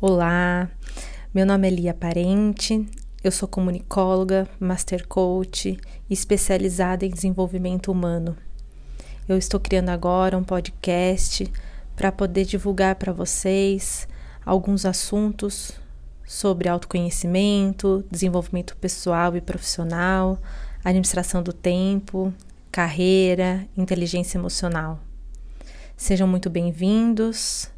Olá, meu nome é Lia Parente, eu sou comunicóloga, master coach especializada em desenvolvimento humano. Eu estou criando agora um podcast para poder divulgar para vocês alguns assuntos sobre autoconhecimento, desenvolvimento pessoal e profissional, administração do tempo, carreira, inteligência emocional. Sejam muito bem-vindos